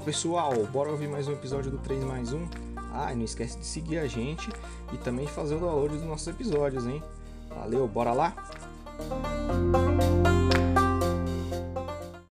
pessoal, bora ouvir mais um episódio do 3 mais 1. Ah, e não esquece de seguir a gente e também fazer o download dos nossos episódios, hein? Valeu, bora lá?